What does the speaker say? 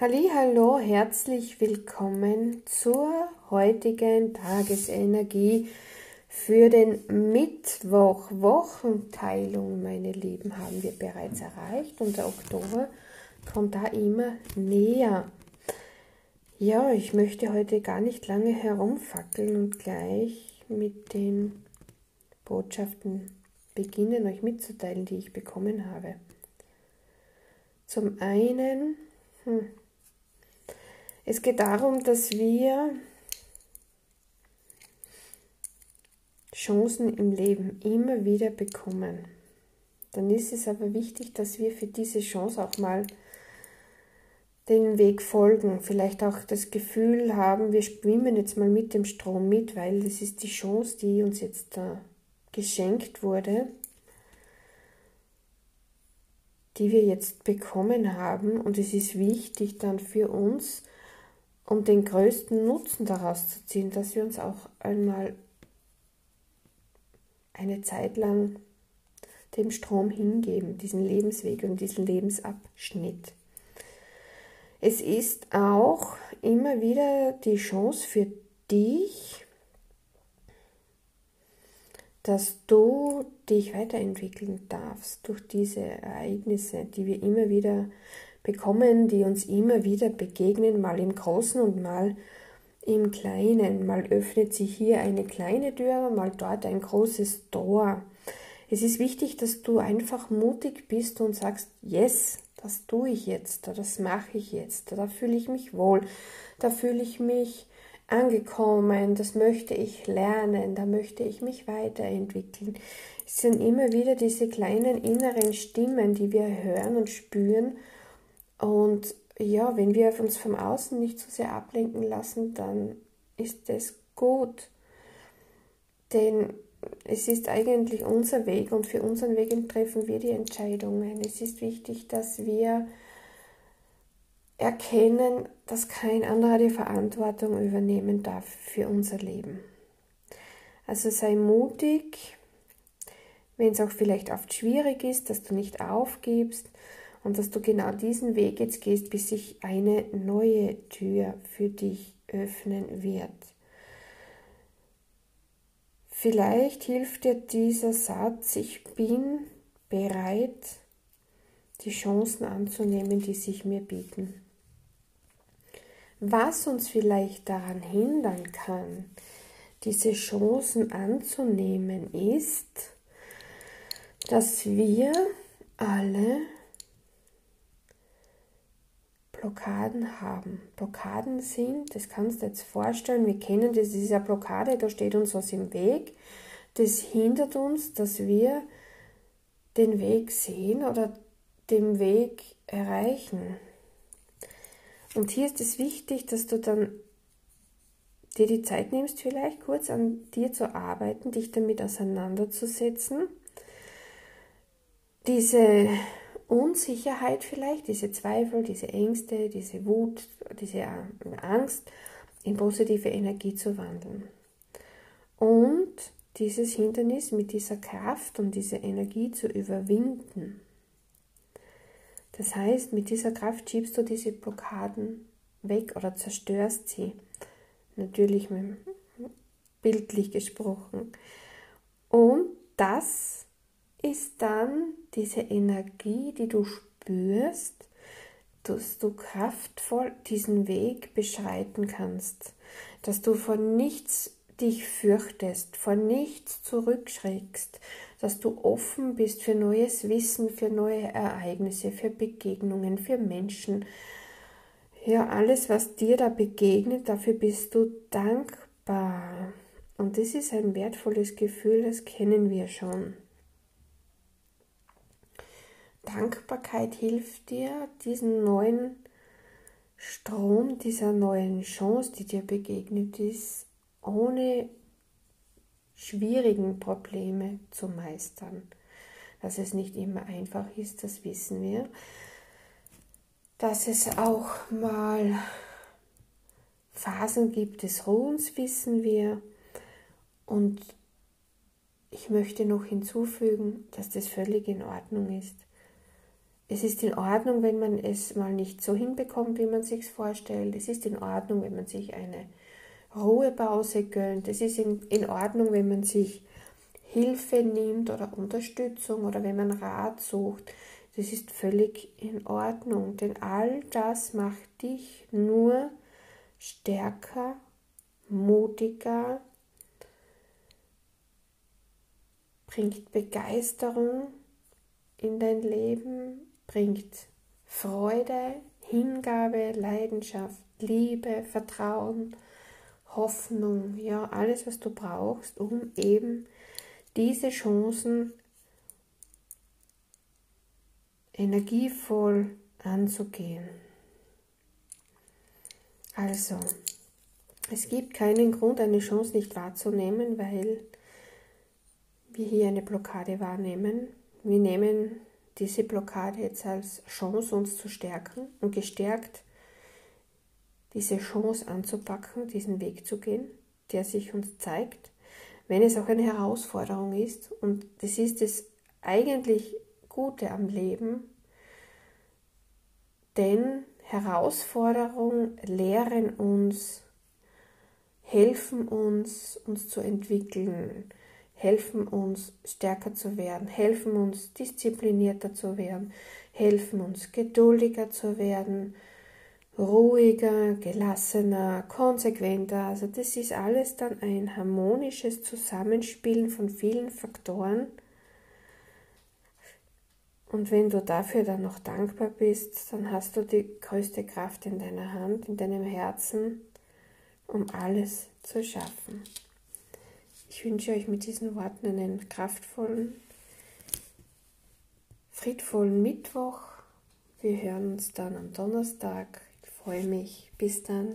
Hallo, herzlich willkommen zur heutigen Tagesenergie für den Mittwoch. Wochenteilung, meine Lieben, haben wir bereits erreicht und der Oktober kommt da immer näher. Ja, ich möchte heute gar nicht lange herumfackeln und gleich mit den Botschaften beginnen, euch mitzuteilen, die ich bekommen habe. Zum einen, hm, es geht darum, dass wir Chancen im Leben immer wieder bekommen. Dann ist es aber wichtig, dass wir für diese Chance auch mal den Weg folgen. Vielleicht auch das Gefühl haben, wir schwimmen jetzt mal mit dem Strom mit, weil das ist die Chance, die uns jetzt da geschenkt wurde, die wir jetzt bekommen haben. Und es ist wichtig dann für uns, um den größten Nutzen daraus zu ziehen, dass wir uns auch einmal eine Zeit lang dem Strom hingeben, diesen Lebensweg und diesen Lebensabschnitt. Es ist auch immer wieder die Chance für dich, dass du dich weiterentwickeln darfst durch diese Ereignisse, die wir immer wieder bekommen, die uns immer wieder begegnen, mal im Großen und mal im Kleinen. Mal öffnet sich hier eine kleine Tür, mal dort ein großes Tor. Es ist wichtig, dass du einfach mutig bist und sagst, yes, das tue ich jetzt, das mache ich jetzt, da fühle ich mich wohl, da fühle ich mich angekommen, das möchte ich lernen, da möchte ich mich weiterentwickeln. Es sind immer wieder diese kleinen inneren Stimmen, die wir hören und spüren und ja, wenn wir uns vom Außen nicht so sehr ablenken lassen, dann ist es gut. Denn es ist eigentlich unser Weg und für unseren Weg treffen wir die Entscheidungen. Es ist wichtig, dass wir erkennen, dass kein anderer die Verantwortung übernehmen darf für unser Leben. Also sei mutig, wenn es auch vielleicht oft schwierig ist, dass du nicht aufgibst und dass du genau diesen Weg jetzt gehst, bis sich eine neue Tür für dich öffnen wird. Vielleicht hilft dir dieser Satz, ich bin bereit, die Chancen anzunehmen, die sich mir bieten. Was uns vielleicht daran hindern kann, diese Chancen anzunehmen, ist, dass wir alle Blockaden haben. Blockaden sind, das kannst du jetzt vorstellen, wir kennen das, diese Blockade, da steht uns was im Weg. Das hindert uns, dass wir den Weg sehen oder den Weg erreichen. Und hier ist es wichtig, dass du dann dir die Zeit nimmst, vielleicht kurz an dir zu arbeiten, dich damit auseinanderzusetzen, diese Unsicherheit vielleicht, diese Zweifel, diese Ängste, diese Wut, diese Angst in positive Energie zu wandeln. Und dieses Hindernis mit dieser Kraft und dieser Energie zu überwinden. Das heißt, mit dieser Kraft schiebst du diese Blockaden weg oder zerstörst sie. Natürlich bildlich gesprochen. Und das ist dann diese Energie, die du spürst, dass du kraftvoll diesen Weg beschreiten kannst, dass du von nichts dich fürchtest, von nichts zurückschreckst, dass du offen bist für neues Wissen, für neue Ereignisse, für Begegnungen, für Menschen. Ja, alles, was dir da begegnet, dafür bist du dankbar. Und das ist ein wertvolles Gefühl, das kennen wir schon. Dankbarkeit hilft dir, diesen neuen Strom, dieser neuen Chance, die dir begegnet ist, ohne schwierigen Probleme zu meistern. Dass es nicht immer einfach ist, das wissen wir. Dass es auch mal Phasen gibt des Ruhens, wissen wir. Und ich möchte noch hinzufügen, dass das völlig in Ordnung ist. Es ist in Ordnung, wenn man es mal nicht so hinbekommt, wie man sich vorstellt. Es ist in Ordnung, wenn man sich eine Ruhepause gönnt. Es ist in, in Ordnung, wenn man sich Hilfe nimmt oder Unterstützung oder wenn man Rat sucht. Das ist völlig in Ordnung, denn all das macht dich nur stärker, mutiger, bringt Begeisterung in dein Leben, bringt Freude, Hingabe, Leidenschaft, Liebe, Vertrauen, Hoffnung, ja, alles, was du brauchst, um eben diese Chancen energievoll anzugehen. Also, es gibt keinen Grund, eine Chance nicht wahrzunehmen, weil wir hier eine Blockade wahrnehmen. Wir nehmen diese Blockade jetzt als Chance, uns zu stärken und gestärkt diese Chance anzupacken, diesen Weg zu gehen, der sich uns zeigt, wenn es auch eine Herausforderung ist. Und das ist das eigentlich Gute am Leben, denn Herausforderungen lehren uns, helfen uns, uns zu entwickeln, helfen uns stärker zu werden, helfen uns disziplinierter zu werden, helfen uns geduldiger zu werden, ruhiger, gelassener, konsequenter. Also das ist alles dann ein harmonisches Zusammenspielen von vielen Faktoren. Und wenn du dafür dann noch dankbar bist, dann hast du die größte Kraft in deiner Hand, in deinem Herzen, um alles zu schaffen. Ich wünsche euch mit diesen Worten einen kraftvollen, friedvollen Mittwoch. Wir hören uns dann am Donnerstag freue mich. Bis dann.